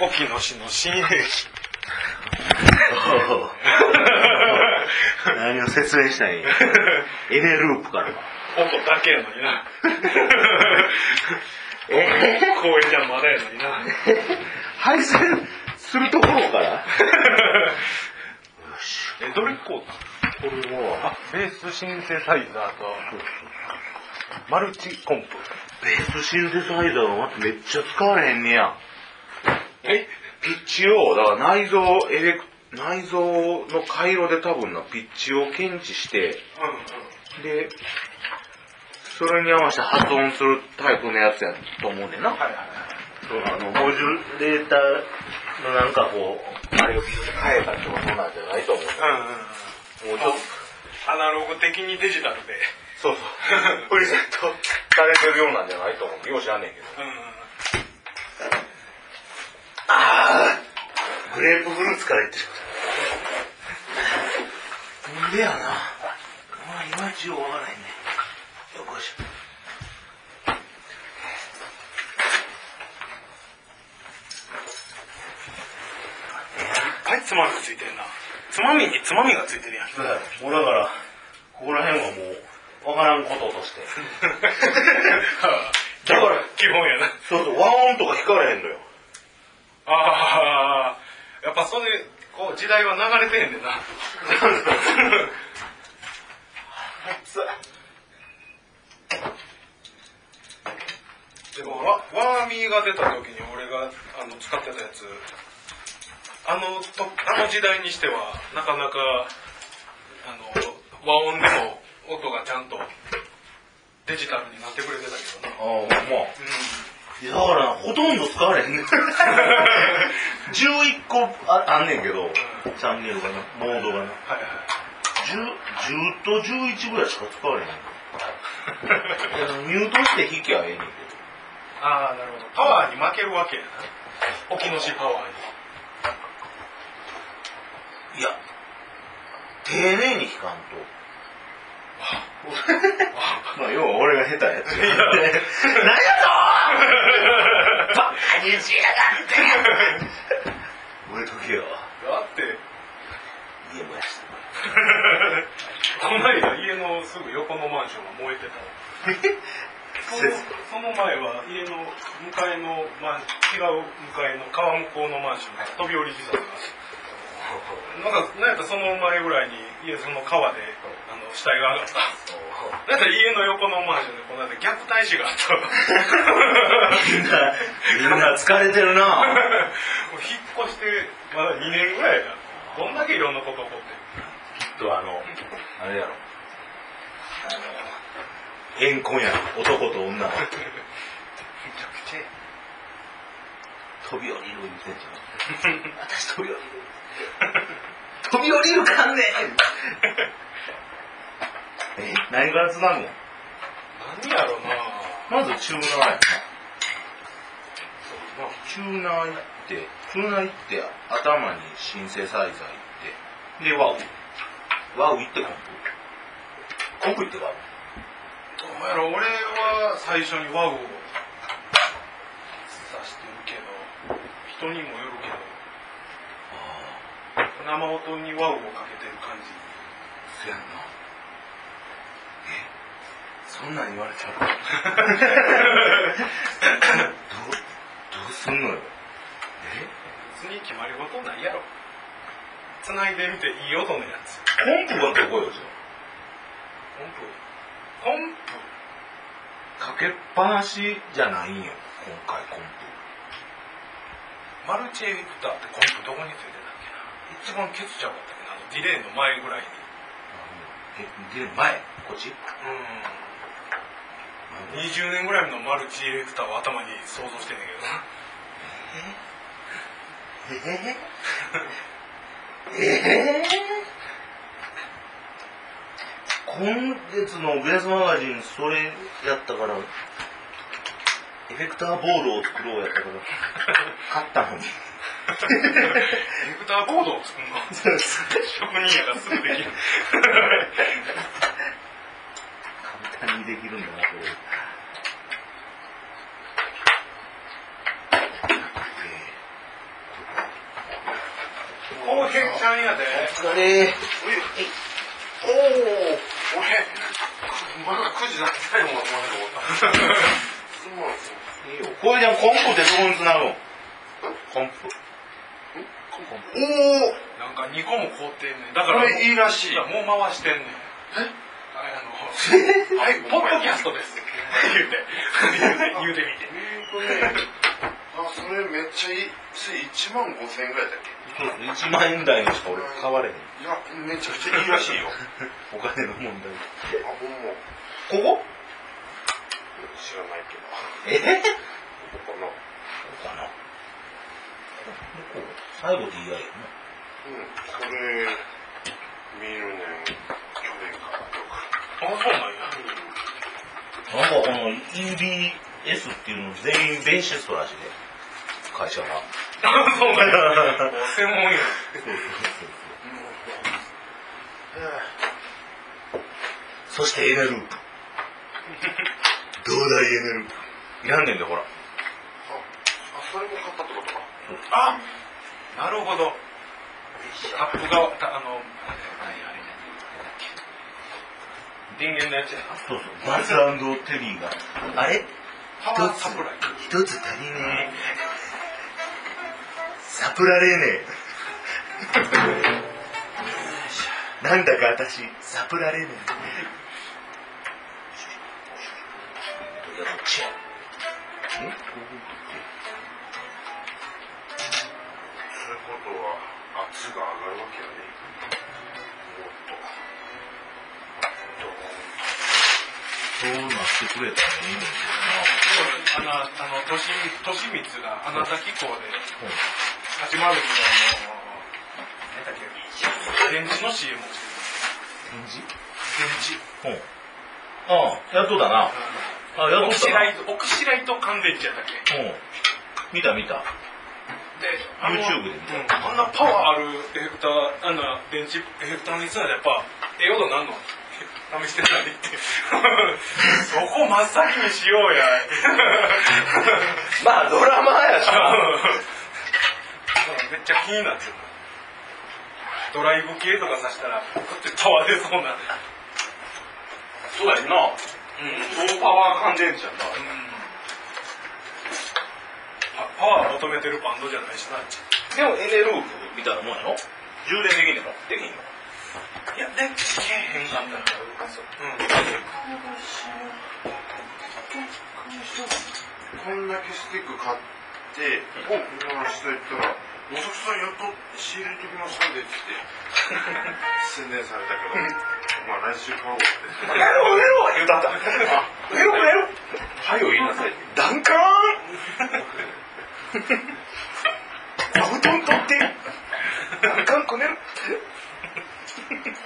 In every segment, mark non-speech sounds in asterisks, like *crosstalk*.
沖野市の新兵器。何を説明したいエネループから。音だけやのにな。*laughs* え？公園じゃまだやのにな。配線するところから？*laughs* え、どれこうこれは、あ、ベースシンセサイザーと、マルチコンプ。ベースシンセサイザーがまためっちゃ使われへんねや。え？ピッチを、だから内蔵エレク、内蔵の回路で多分な、ピッチを検知して、うんうん。で、それに合わせて発音するタイプのやつやと思うねんな。はいはいはい。そうあの、モジュレーターのなんかこう、あれをビューって変えたってことなんじゃないと思う。うんうんうん。もうちょっと、アナログ的にデジタルで。そうそう。*laughs* プリセットされてるようなんじゃないと思う。よう知らんねんけど。うんうん。ああグレープフルーツからいってしまった。なんでやな。まあ、いまいちようわからへんね。よこしょ。はい、つまみついてんな。つまみにつまみがついてるやん。も *laughs* うだから、ここら辺はもう、わからんこととして。*laughs* *laughs* だから、基本やな。そうそう、和音とか弾かれへんのよ。ああ、やっぱそれ、こう、時代は流れてへんねんな。*laughs* でもワ、ワーミーが出た時に俺があの使ってたやつ、あのと、あの時代にしては、なかなか、あの、和音でも音がちゃんとデジタルになってくれてたけどな。ああ、まあ。うん。いやだから、ほとんど使われへんねん。*laughs* 11個ああんねんけど、チャンネルがな、モードがな。はいはい。10, 10と11ぐらいしか使われへん。*laughs* いやミュートして弾きゃええねんけど。ああ、なるほど。パワーに負けるわけやな。沖野市パワーに。いや、丁寧に弾かんと。*laughs* まあ、要は俺が下手やつや。何やぞーバカにしやがって覚えとけよ。だって、家燃やしてこの間家のすぐ横のマンションが燃えてたそのその前は家の向かいのマン違う向かいの川向こうのマンションが飛び降り自殺がなんかなんやったらその前ぐらいに家その川であの死体が上がったなんやったら家の横のマンションでこの間虐待死があった *laughs* みんな、みんな疲れてるな。もう引っ越してまだ2年ぐらいやなどんだけいろんなこと起こってるきっとあの、あれやろ。あの、怨恨やろ。男と女の。めちゃくちゃや飛び降りる言ってんじゃん。*laughs* 私飛び降りる。飛び降りるかんねんえ、何からつなぐの何やろなまずチューナーやな。チューナー行って、チューナー行って、頭にシンセサイザー行って、で、ワウ。ワウ行ってコンプ。コンプ行ってワウ。どうやろ俺は最初にワウを刺してるけど人にもよるけど生音にワウをかけてる感じそやんな。え、そんなん言われたら。どう、どうすんのよ。え？別に決まり事ないやろ。繋いでみていい音のやつ。コンプはどこよ、じゃコンプ。コンプ。あかけっぱなしじゃないんよ、今回コンプ。マルチエフェクターってコンプどこについてたっけな。一番ケツちゃうかったっけなあのディレイの前ぐらいに。え、で、前、こっち？うん20年ぐらいのマルチエフェクターを頭に想像してんねんけどな。えええ今月のベースマガジンそれやったからエフェクターボールを作ろうやったから買ったのに。エフェクターボードを作るの？*laughs* 職人やからすぐできる簡単にできるんだなこれ。えちゃんやで。お疲れ。おお俺まだ9時なっこれじゃコンプってどこにつなぐんコンプ。おおなんか2個も凍ってんねん。だから、いいらしいもう回してんねん。えあの、はい、*laughs* ポッドキャストです。言うて。*laughs* 言うてみて。あそれめっちゃいいそれ1万5千円ぐらいだっそう1万円台のしか俺買われへん。けいやめちゃくちゃいいらしいよ *laughs* お金の問題。あほんまここ？知らないけどえ？ここかなここかな。ここ最後 DI やな。うんこれ見るねそうなんや。なんかこの EBS っていうの全員ベーシストらしいで。会社が。あ、そうなんや。専門や。そしてエネループ。どうだいエネループ。いらんねんで、ほら。ああそれも買ったってことかあなるほど。タップが、たあの、電源のやつやな。そうそう。バズテリーが。あれ？パワーサプライ。一つ足りねえ。サプラれねえ。なんだか私、サプラれねえ。いや、こっちや。んそういうことは圧が上がるわけやねもっとそうなってくれたらいいんだあの、あの、都心、都市密があなた機構でけどな。始まるみたいな、何だっけ、電池の CM をしてる。電池。うん。ああ、やっとだな。あ、やっとだな。シライト、オキシライト乾電池やったっけうん。見た見た。で、YouTube で見たうんあんなパワーあるエフェクター、あんな電池、エフェクターにするとやっぱ、ええ音なんの？試してないって。そこ真っ先にしようや。まあ、ドラマーやしな。めっちゃ気になってる。ドライブ系とかさしたら、こうやってパワー出そうな。そうやんなうん。超パワー乾電池やったパパワー求めてるバンドじゃないしな。でも、エネループみたいなもんやろ？充電できんのできんの？いや、できへんかったら。こんだけスティック買ってお今の人言ったら「おさくさんやっと仕入れときましたんで」って *laughs* 宣伝されたけどまあ来週買おうってエロエロ言うたった。エロエロはよ言いなさいダンカーン座布団取ってダンカンこねる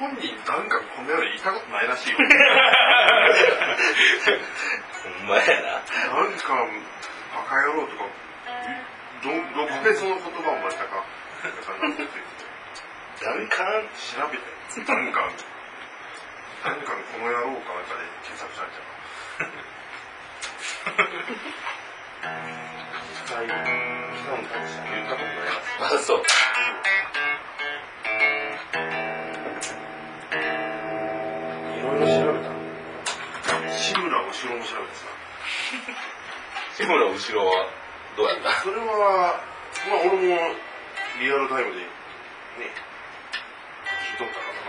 本人なんかこんなの言いたことないらしいよほんまやな。*laughs* なんかバカ野郎とかどどこでその言葉を生まれたかなんかなんて言ってダンカン調べてなんかなんかこの野郎かなんかで検索言ったことないらしいあ、そう。後ろも調べてさ志村後ろはどうやった？それはまあ俺もリアルタイムでね聞いとったからな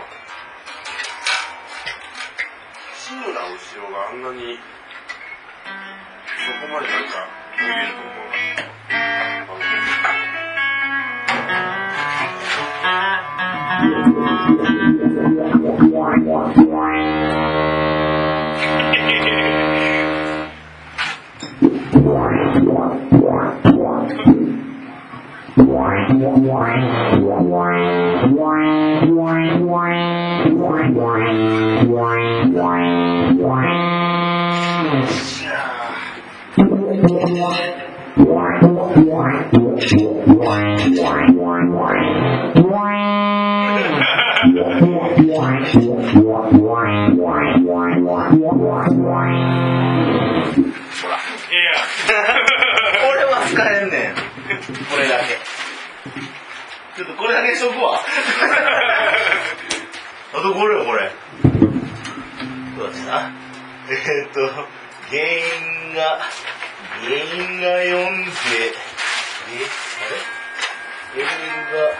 志村後ろがあんなにそこまでなんか伸びると思うい *laughs* や、これだけ。しとくわ。あとこれよ、これ。どうだった？な。えーっと、原因が、原因が読んで、え、あれ？レベルが、